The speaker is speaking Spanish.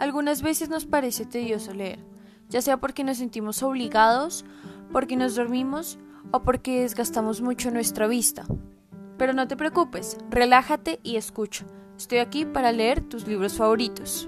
Algunas veces nos parece tedioso leer, ya sea porque nos sentimos obligados, porque nos dormimos o porque desgastamos mucho nuestra vista. Pero no te preocupes, relájate y escucha. Estoy aquí para leer tus libros favoritos.